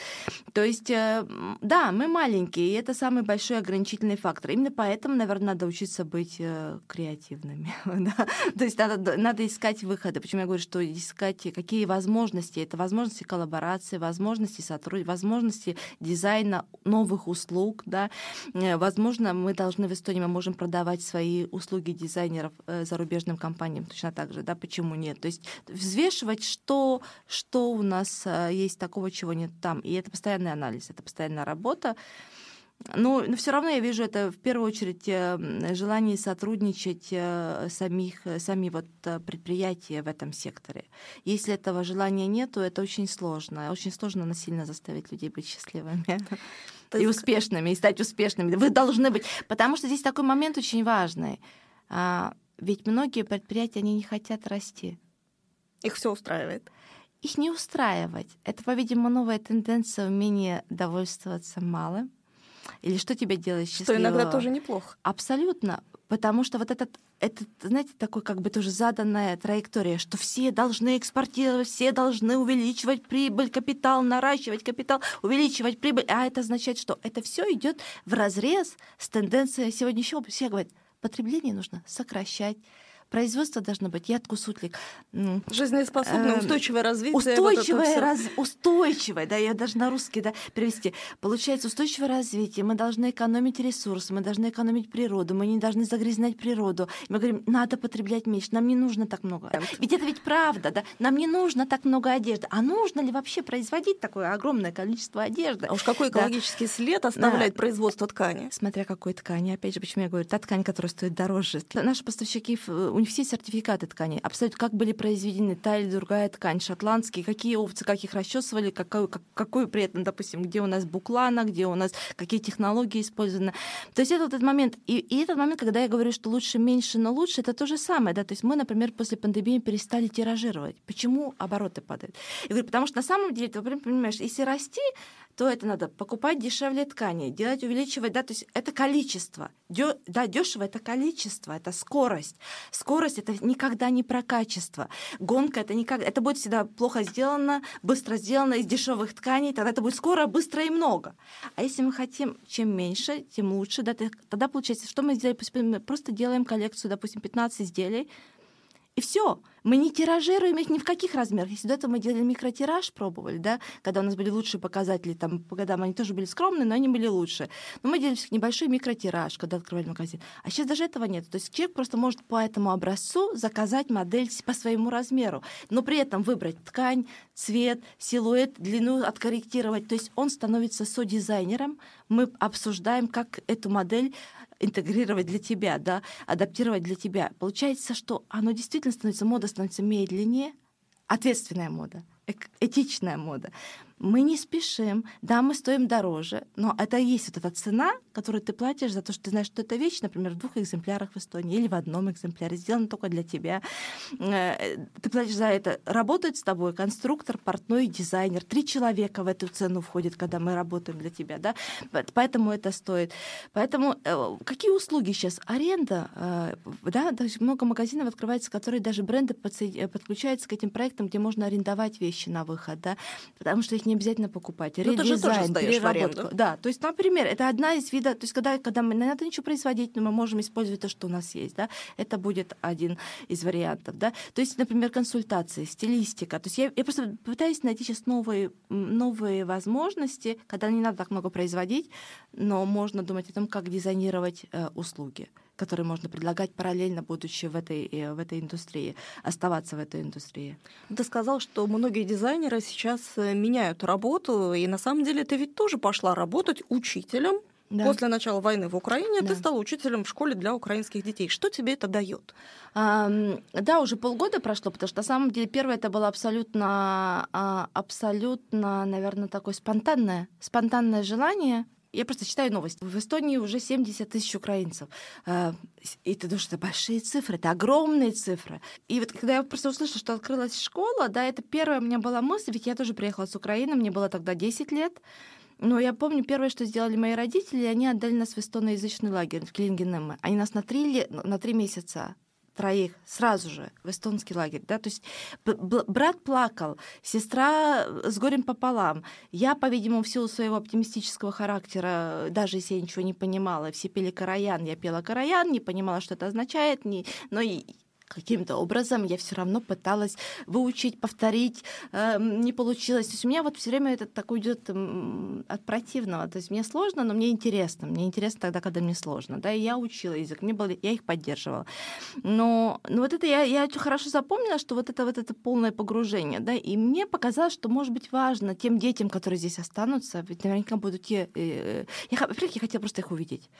[SPEAKER 3] То есть, да, мы маленькие, и это самый большой ограничительный фактор. Именно поэтому, наверное, надо учиться быть креативными. да? То есть надо, надо искать выходы. Почему я говорю, что искать какие возможности? Это возможности коллаборации, возможности сотрудничества, возможности дизайна новых услуг, да, возможно, мы должны в Эстонии, мы можем продавать свои услуги дизайнеров э, зарубежным компаниям точно так же, да, почему нет? То есть взвешивать, что, что у нас э, есть такого, чего нет там. И это постоянный анализ, это постоянная работа. Но, но все равно я вижу это в первую очередь э, желание сотрудничать самих, сами вот предприятия в этом секторе. Если этого желания нет, то это очень сложно. Очень сложно насильно заставить людей быть счастливыми. То и успешными, и стать успешными. Вы должны быть. Потому что здесь такой момент очень важный. А, ведь многие предприятия, они не хотят расти.
[SPEAKER 2] Их все устраивает.
[SPEAKER 3] Их не устраивать. Это, по-видимому, новая тенденция умения довольствоваться малым. Или что тебя делает счастливым?
[SPEAKER 2] Что иногда тоже неплохо.
[SPEAKER 3] Абсолютно. Потому что вот этот, этот, знаете, такой как бы тоже заданная траектория, что все должны экспортировать, все должны увеличивать прибыль, капитал, наращивать капитал, увеличивать прибыль. А это означает, что это все идет в разрез с тенденцией сегодняшнего. Все говорят, потребление нужно сокращать, производство должно быть, я сутлик.
[SPEAKER 2] Жизнеспособное, эм, устойчивое развитие.
[SPEAKER 3] Устойчивое, вот раз, устойчивое, да, я даже на русский да, перевести. Получается, устойчивое развитие, мы должны экономить ресурсы, мы должны экономить природу, мы не должны загрязнять природу. Мы говорим, надо потреблять меньше, нам не нужно так много. Ведь это ведь правда, да, нам не нужно так много одежды. А нужно ли вообще производить такое огромное количество одежды?
[SPEAKER 2] А уж какой экологический да. след оставляет да. производство ткани?
[SPEAKER 3] Смотря какой ткани. Опять же, почему я говорю, та ткань, которая стоит дороже. Наши поставщики у них все сертификаты ткани, абсолютно как были произведены та или другая ткань, шотландские, какие овцы, как их расчесывали, какой, как, какой при этом, допустим, где у нас буклана, где у нас какие технологии использованы. То есть это вот этот момент. И, и этот момент, когда я говорю, что лучше меньше, но лучше, это то же самое. Да? То есть мы, например, после пандемии перестали тиражировать. Почему обороты падают? Я говорю, потому что на самом деле, ты понимаешь, если расти, то это надо покупать дешевле ткани, делать, увеличивать, да, то есть это количество. Дё, да, дешево это количество, это скорость. Скорость это никогда не про качество. Гонка это никак, это будет всегда плохо сделано, быстро сделано из дешевых тканей, тогда это будет скоро, быстро и много. А если мы хотим чем меньше, тем лучше, да, тогда получается, что мы сделаем? Мы просто делаем коллекцию, допустим, 15 изделий, и все. Мы не тиражируем их ни в каких размерах. Если до этого мы делали микротираж, пробовали, да, когда у нас были лучшие показатели, там, по годам они тоже были скромные, но они были лучше. Но мы делали небольшой микротираж, когда открывали магазин. А сейчас даже этого нет. То есть человек просто может по этому образцу заказать модель по своему размеру, но при этом выбрать ткань, цвет, силуэт, длину откорректировать. То есть он становится содизайнером. Мы обсуждаем, как эту модель интегрировать для тебя, да, адаптировать для тебя. Получается, что оно действительно становится, мода становится медленнее, ответственная мода. этичная мода мы не спешим, да, мы стоим дороже, но это и есть вот эта цена, которую ты платишь за то, что ты знаешь, что эта вещь, например, в двух экземплярах в Эстонии или в одном экземпляре, сделана только для тебя. Э, ты платишь за это. Работает с тобой конструктор, портной, дизайнер. Три человека в эту цену входит, когда мы работаем для тебя, да, поэтому это стоит. Поэтому э, какие услуги сейчас? Аренда, э, да, много магазинов открывается, которые даже бренды подключаются к этим проектам, где можно арендовать вещи на выход, да, потому что их не обязательно покупать.
[SPEAKER 2] Ну, же тоже переработку.
[SPEAKER 3] Да, то есть, например, это одна из видов, то есть, когда, когда мы не надо ничего производить, но мы можем использовать то, что у нас есть, да, это будет один из вариантов, да. То есть, например, консультации, стилистика. То есть я, я просто пытаюсь найти сейчас новые, новые возможности, когда не надо так много производить, но можно думать о том, как дизайнировать э, услуги которые можно предлагать параллельно, будучи в этой, э, в этой индустрии, оставаться в этой индустрии.
[SPEAKER 2] Ты сказал, что многие дизайнеры сейчас э, меняют работу, и на самом деле ты ведь тоже пошла работать учителем да. После начала войны в Украине да. ты стала учителем в школе для украинских детей. Что тебе это дает?
[SPEAKER 3] А, да, уже полгода прошло, потому что на самом деле первое это было абсолютно, а, абсолютно, наверное, такое спонтанное, спонтанное желание я просто читаю новости. В Эстонии уже 70 тысяч украинцев. А, и ты думаешь, это большие цифры, это огромные цифры. И вот когда я просто услышала, что открылась школа, да, это первая у меня была мысль, ведь я тоже приехала с Украины, мне было тогда 10 лет. Но я помню, первое, что сделали мои родители, они отдали нас в эстоноязычный лагерь в Клингенеме. Они нас на три, на три месяца троих сразу же в эстонский лагерь. Да? То есть брат плакал, сестра с горем пополам. Я, по-видимому, в силу своего оптимистического характера, даже если я ничего не понимала, все пели караян, я пела караян, не понимала, что это означает, не... но каким-то образом я все равно пыталась выучить, повторить, э, не получилось. То есть у меня вот все время это такой идет от противного. То есть мне сложно, но мне интересно. Мне интересно тогда, когда мне сложно. Да, и я учила язык, мне было, я их поддерживала. Но, но вот это я, я хорошо запомнила, что вот это вот это полное погружение, да, и мне показалось, что может быть важно тем детям, которые здесь останутся, ведь наверняка будут те... Э, я, во-первых, я хотела просто их увидеть.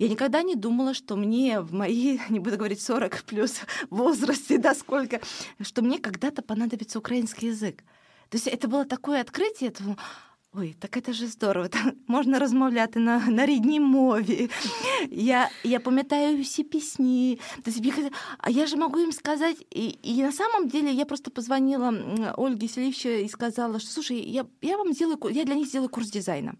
[SPEAKER 3] Я никогда не думала, что мне в мои, не буду говорить 40 плюс возрасте, да, сколько, что мне когда-то понадобится украинский язык. То есть это было такое открытие, это Ой, так это же здорово. Можна розмовляти на на рідній мові. Я я пам'ятаю всі пісні. А я же могу им сказать. И, и на самом деле я просто позвонила Ольге Селивче и сказала, что слушай, я, я вам сделаю, я для них сделаю курс дизайна.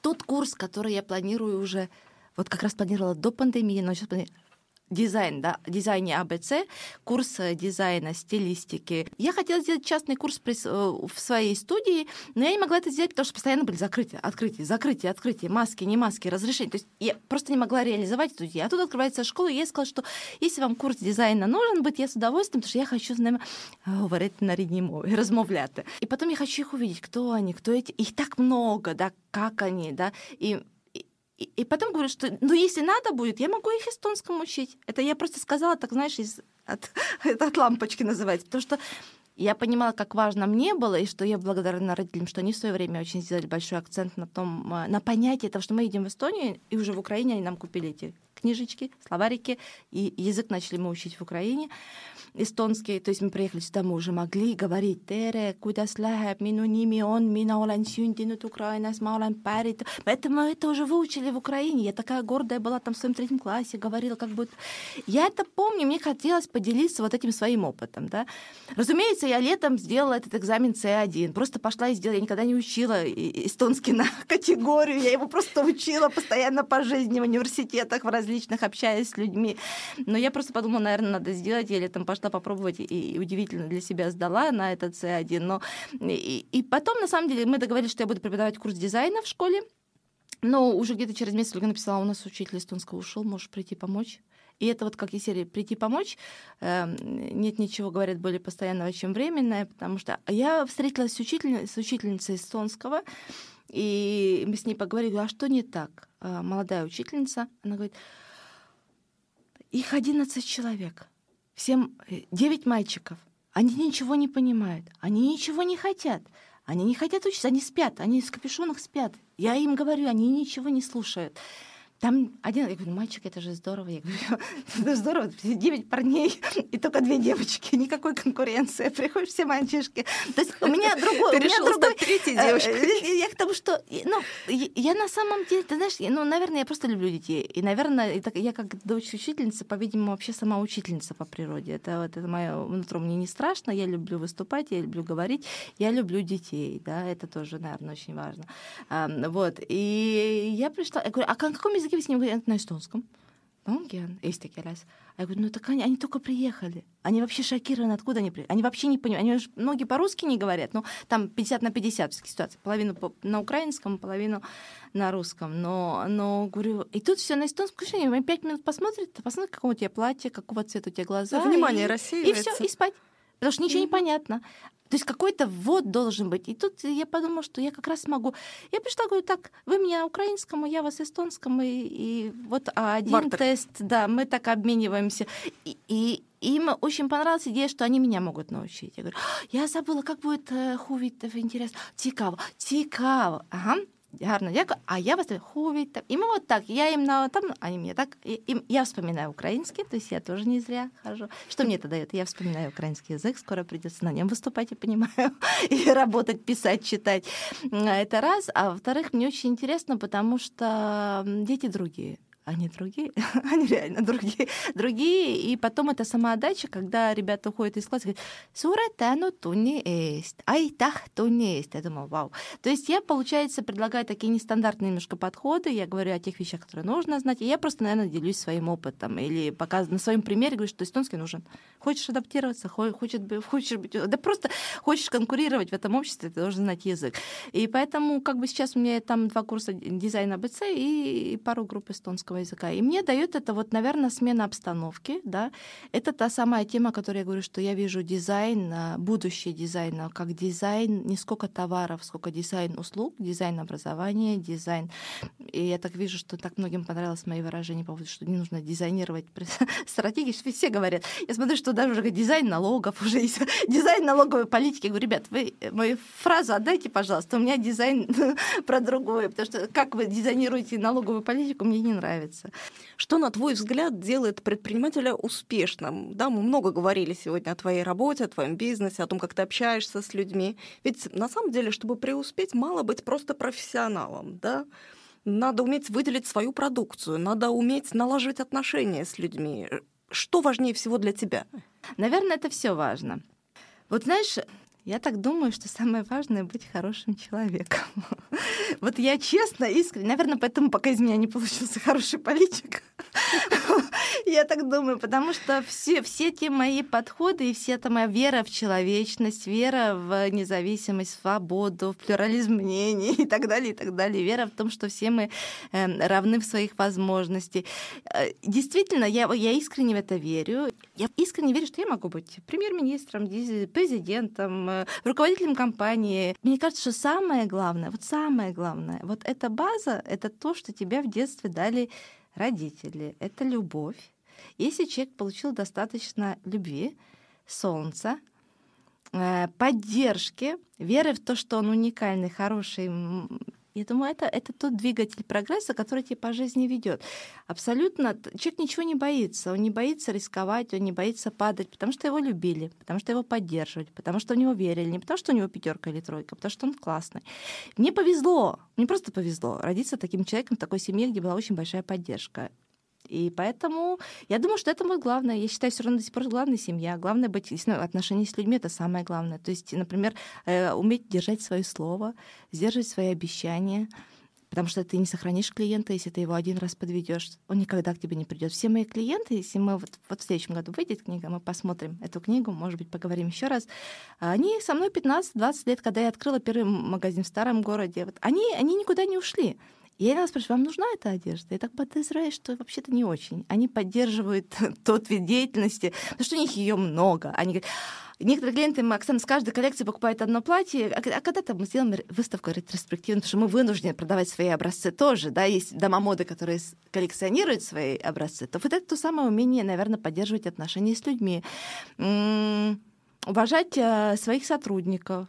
[SPEAKER 3] Тот курс, который я планирую уже вот как раз планировала до пандемии, но сейчас дизайн, да, дизайне АБЦ, курс э, дизайна, стилистики. Я хотела сделать частный курс э, в своей студии, но я не могла это сделать, потому что постоянно были закрытия, открытия, закрытия, открытия, маски, не маски, разрешения. То есть я просто не могла реализовать эту идею. А тут открывается школа, и я сказала, что если вам курс дизайна нужен быть, я с удовольствием, потому что я хочу з ними говорити на рідній мові, розмовляти. И потом я хочу их увидеть, кто они, кто эти. Их так много, да, как они, да. И и, потом говорю, что ну если надо будет, я могу их эстонскому учить. Это я просто сказала, так знаешь, из, от, от лампочки называется. Потому что я понимала, как важно мне было, и что я благодарна родителям, что они в свое время очень сделали большой акцент на том, э, на понятие того, что мы едем в Эстонию, и уже в Украине они нам купили эти книжечки, словарики, и язык начали мы учить в Украине эстонский, то есть мы приехали сюда, мы уже могли говорить «Tere, kuidas läheb, minu nimi on, mina olen sündinud Украинас, ma olen pärit». Это мы это уже выучили в Украине. Я такая гордая была там в своем третьем классе, говорила как будто... Я это помню, мне хотелось поделиться вот этим своим опытом, да. Разумеется, я летом сделала этот экзамен C1, просто пошла и сделала. Я никогда не учила эстонский на категорию, я его просто учила постоянно по жизни в университетах, в различных, общаясь с людьми. Но я просто подумала, наверное, надо сделать. Я летом пошла попробовать и удивительно для себя сдала на этот C1. Но... И, и потом, на самом деле, мы договорились, что я буду преподавать курс дизайна в школе. Но уже где-то через месяц Ольга написала, у нас учитель эстонского ушел, можешь прийти помочь. И это вот как из серии «прийти помочь». Э, нет ничего, говорят, более постоянного, чем временное, потому что я встретилась с, учитель... с учительницей эстонского, и мы с ней поговорили, а что не так? Э, молодая учительница, она говорит, их 11 человек, всем 9 э, мальчиков. Они ничего не понимают, они ничего не хотят. Они не хотят учиться, они спят, они в капюшонах спят. Я им говорю, они ничего не слушают. Там один, я говорю, «Ну, мальчик, это же здорово. Я говорю, это здорово, девять парней и только две девочки, никакой конкуренции. Приходят все мальчишки. То есть у меня другой...
[SPEAKER 2] Ты решила другой, третьей э, девушкой.
[SPEAKER 3] Э, я к тому, что... Ну, я на самом деле, ты знаешь, ну, наверное, я просто люблю детей. И, наверное, я как дочь учительницы, по-видимому, вообще сама учительница по природе. Это вот это мое внутри мне не страшно. Я люблю выступать, я люблю говорить, я люблю детей. Да, это тоже, наверное, очень важно. Вот. И я пришла, я говорю, а на каком языке вы с ним говорите? На эстонском. Онген, есть такие раз. А я говорю, ну так они, они только приехали. Они вообще шокированы, откуда они приехали. Они вообще не понимают. Они многие по-русски не говорят, но там 50 на 50 ситуация. Половину на украинском, половину на русском. Но, но говорю, и тут все на эстонском. Они пять минут посмотрят, посмотрят, какого у тебя платье, какого цвета у тебя глаза.
[SPEAKER 2] Внимание
[SPEAKER 3] и,
[SPEAKER 2] рассеивается.
[SPEAKER 3] И все, и спать. Потому что ничего mm-hmm. не понятно. То есть какой-то ввод должен быть. И тут я подумала, что я как раз могу. Я пришла, говорю, так, вы меня украинскому, я вас эстонскому, и, и вот один Бартер. тест, да, мы так обмениваемся. И, и им очень понравилась идея, что они меня могут научить. Я говорю, я забыла, как будет э, хувит, интересно. Цікаво, цікаво. Ага, гарно а я вас хувить. И мы вот так, я им на там, они мне так, им, я вспоминаю украинский, то есть я тоже не зря хожу. Что мне это дает? Я вспоминаю украинский язык, скоро придется на нем выступать, я понимаю, и работать, писать, читать. Это раз. А во-вторых, мне очень интересно, потому что дети другие они другие, они реально другие, другие. И потом это самоотдача, когда ребята уходят из класса, говорят, суретану туни есть, айтах туни есть. Я думаю, вау. То есть я, получается, предлагаю такие нестандартные немножко подходы, я говорю о тех вещах, которые нужно знать, и я просто, наверное, делюсь своим опытом или показываю на своем примере, говорю, что эстонский нужен. Хочешь адаптироваться, хочешь, хочешь быть, да просто хочешь конкурировать в этом обществе, ты должен знать язык. И поэтому, как бы сейчас у меня там два курса дизайна ABC и пару групп эстонского английского языка. И мне дает это вот, наверное, смена обстановки, да. Это та самая тема, о которой я говорю, что я вижу дизайн, а, будущее дизайна, как дизайн не сколько товаров, сколько дизайн услуг, дизайн образования, дизайн. И я так вижу, что так многим понравилось мои выражения по поводу, что не нужно дизайнировать стратегии, что все говорят. Я смотрю, что даже уже дизайн налогов уже есть, дизайн налоговой политики. Я говорю, ребят, вы мою фразу отдайте, пожалуйста, у меня дизайн про другое, потому что как вы дизайнируете налоговую политику, мне не нравится нравится.
[SPEAKER 2] Что, на твой взгляд, делает предпринимателя успешным? Да, мы много говорили сегодня о твоей работе, о твоем бизнесе, о том, как ты общаешься с людьми. Ведь на самом деле, чтобы преуспеть, мало быть просто профессионалом, да? Надо уметь выделить свою продукцию, надо уметь наложить отношения с людьми. Что важнее всего для тебя?
[SPEAKER 3] Наверное, это все важно. Вот знаешь, я так думаю, что самое важное — быть хорошим человеком. Вот я честно, искренне, наверное, поэтому пока из меня не получился хороший политик. Я так думаю, потому что все, все те мои подходы и вся эта моя вера в человечность, вера в независимость, свободу, в плюрализм мнений и так далее, и так далее, вера в том, что все мы эм, равны в своих возможностях. Э, действительно, я, я искренне в это верю. Я искренне верю, что я могу быть премьер-министром, президентом, э, руководителем компании. Мне кажется, что самое главное, вот самое главное, вот эта база, это то, что тебя в детстве дали родители, это любовь. Если человек получил достаточно любви, солнца, э, поддержки, веры в то, что он уникальный, хороший, я думаю, это, это тот двигатель прогресса, который тебя по жизни ведет. Абсолютно. Человек ничего не боится. Он не боится рисковать, он не боится падать, потому что его любили, потому что его поддерживали, потому что в него верили, не потому что у него пятерка или тройка, потому что он классный. Мне повезло, мне просто повезло родиться таким человеком в такой семье, где была очень большая поддержка. И поэтому я думаю, что это будет главное. Я считаю, все равно до сих пор главная семья. Главное быть ну, отношения с людьми это самое главное. То есть, например, э, уметь держать свое слово, сдерживать свои обещания. Потому что ты не сохранишь клиента, если ты его один раз подведешь, он никогда к тебе не придет. Все мои клиенты, если мы вот, вот в следующем году выйдет книга, мы посмотрим эту книгу, может быть, поговорим еще раз. Они со мной 15-20 лет, когда я открыла первый магазин в старом городе, вот, они, они никуда не ушли. Я иногда спрашиваю, вам нужна эта одежда? Я так подозреваю, что вообще-то не очень. Они поддерживают тот вид деятельности, потому что у них ее много. Они говорят, Некоторые клиенты, Оксана, с каждой коллекции покупают одно платье, а, а когда-то мы сделаем выставку ретроспективную, потому что мы вынуждены продавать свои образцы тоже, да, есть дома моды, которые коллекционируют свои образцы, то вот это то самое умение, наверное, поддерживать отношения с людьми, уважать э, своих сотрудников,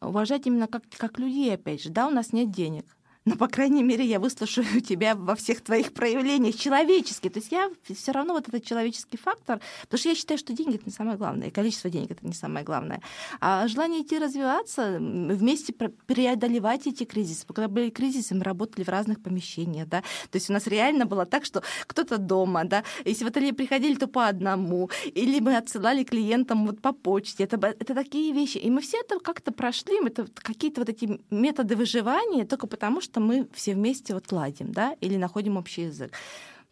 [SPEAKER 3] уважать именно как, как людей, опять же, да, у нас нет денег, но, по крайней мере, я выслушаю тебя во всех твоих проявлениях человечески. То есть я все равно вот этот человеческий фактор, потому что я считаю, что деньги — это не самое главное, и количество денег — это не самое главное. А желание идти развиваться, вместе преодолевать эти кризисы. Когда были кризисы, мы работали в разных помещениях, да, то есть у нас реально было так, что кто-то дома, да, если в ателье приходили, то по одному, или мы отсылали клиентам вот по почте. Это, это такие вещи. И мы все это как-то прошли, это какие-то вот эти методы выживания только потому, что мы все вместе вот ладим, да, или находим общий язык.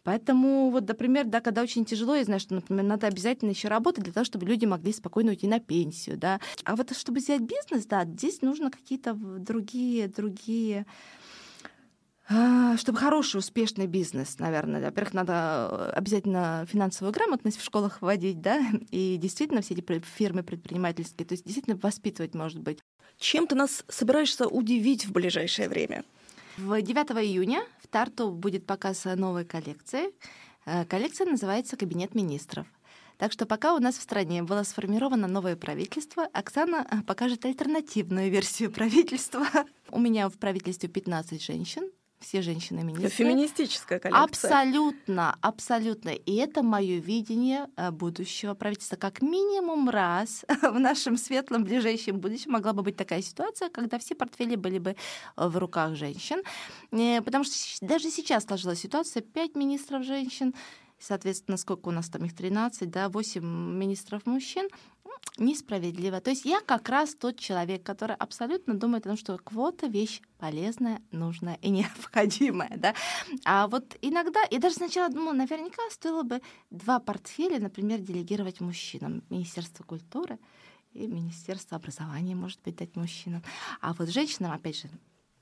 [SPEAKER 3] Поэтому, вот, например, да, когда очень тяжело, я знаю, что, например, надо обязательно еще работать для того, чтобы люди могли спокойно уйти на пенсию, да. А вот чтобы взять бизнес, да, здесь нужно какие-то другие, другие а, чтобы хороший, успешный бизнес, наверное. Во-первых, надо э, обязательно финансовую грамотность в школах вводить, да, и действительно все эти фирмы предпринимательские, то есть действительно воспитывать, может быть.
[SPEAKER 2] Чем ты нас собираешься удивить в ближайшее время?
[SPEAKER 3] В 9 июня в Тарту будет показ новой коллекции. Э, коллекция называется «Кабинет министров». Так что пока у нас в стране было сформировано новое правительство, Оксана э, покажет альтернативную версию правительства. У меня в правительстве 15 женщин, все женщины-министры.
[SPEAKER 2] Феминистическая коллекция.
[SPEAKER 3] Абсолютно, абсолютно. И это мое видение э, будущего правительства. Как минимум раз в нашем светлом ближайшем будущем могла бы быть такая ситуация, когда все портфели были бы э, в руках женщин. Э, потому что даже сейчас сложилась ситуация, пять министров женщин, соответственно, сколько у нас там их 13, да, 8 министров мужчин, несправедливо. То есть я как раз тот человек, который абсолютно думает о том, что квота — вещь полезная, нужная и необходимая. Да? А вот иногда, я даже сначала думала, наверняка стоило бы два портфеля, например, делегировать мужчинам. Министерство культуры и Министерство образования, может быть, дать мужчинам. А вот женщинам, опять же,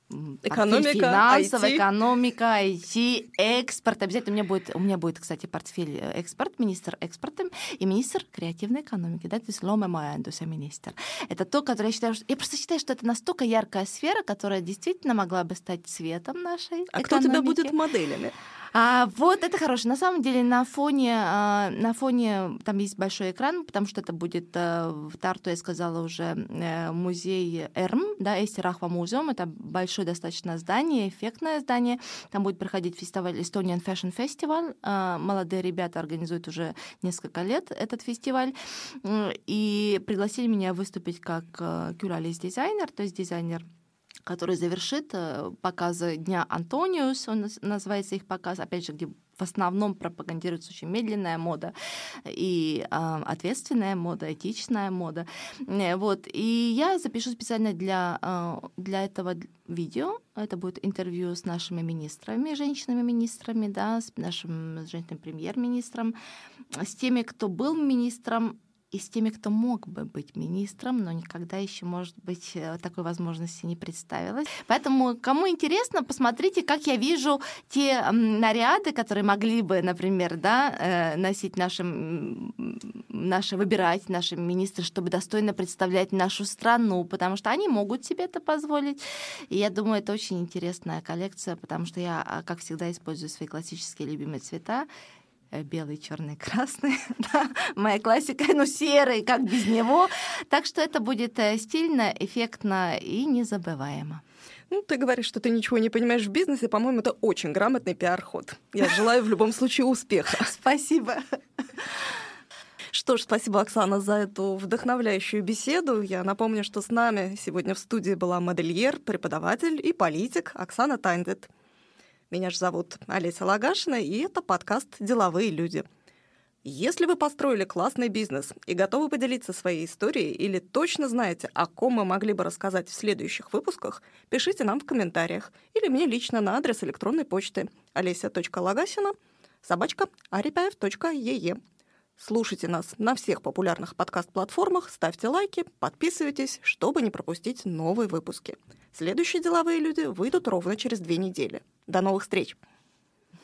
[SPEAKER 2] экономика,
[SPEAKER 3] финансовая
[SPEAKER 2] IT.
[SPEAKER 3] экономика, IT, экспорт. Обязательно у меня будет, у меня будет, кстати, портфель э, экспорт, министр экспорта и министр креативной экономики, да, то есть ломе майандуса министр. Это то, которое я считаю, что... я просто считаю, что это настолько яркая сфера, которая действительно могла бы стать цветом нашей
[SPEAKER 2] А
[SPEAKER 3] экономики.
[SPEAKER 2] кто тебя будет моделями?
[SPEAKER 3] А, вот это хорошо. На самом деле на фоне, а, на фоне там есть большой экран, потому что это будет а, в Тарту, я сказала уже, а, музей Эрм, да, Эстерахва музеум. Это большое достаточно здание, эффектное здание. Там будет проходить фестиваль Estonian Fashion Festival. А, молодые ребята организуют уже несколько лет этот фестиваль. И пригласили меня выступить как кюралис дизайнер, то есть дизайнер который завершит э, показы Дня Антониус, он называется их показ, опять же, где в основном пропагандируется очень медленная мода и э, ответственная мода, этичная мода. Э, вот. И я запишу специально для, э, для этого видео. Это будет интервью с нашими министрами, женщинами-министрами, да, с нашим женщинным премьер-министром, с теми, кто был министром и с теми, кто мог бы быть министром, но никогда еще, может быть, э, такой возможности не представилось. Поэтому, кому интересно, посмотрите, как я вижу те наряды, которые могли бы, например, да, э, носить наши, наши, выбирать наши министры, чтобы достойно представлять нашу страну, потому что они могут себе это позволить. И я думаю, это очень интересная коллекция, потому что я, а, как всегда, использую свои классические любимые цвета белый, черный, красный. да, моя классика, ну, серый, как без него. Так что это будет э, стильно, эффектно и незабываемо.
[SPEAKER 2] Ну, ты говоришь, что ты ничего не понимаешь в бизнесе. По-моему, это очень грамотный пиар-ход. Я желаю в любом случае успеха.
[SPEAKER 3] Спасибо.
[SPEAKER 2] Что ж, спасибо, Оксана, за эту вдохновляющую беседу. Я напомню, что с нами сегодня в студии была модельер, преподаватель и политик Оксана Тайндет. Меня же зовут Олеся Лагашина, и это подкаст «Деловые люди». Если вы построили классный бизнес и готовы поделиться своей историей или точно знаете, о ком мы могли бы рассказать в следующих выпусках, пишите нам в комментариях или мне лично на адрес электронной почты олеся.лагасина собачка арипаев.ее. Слушайте нас на всех популярных подкаст-платформах, ставьте лайки, подписывайтесь, чтобы не пропустить новые выпуски. Следующие деловые люди выйдут ровно через две недели. До новых встреч!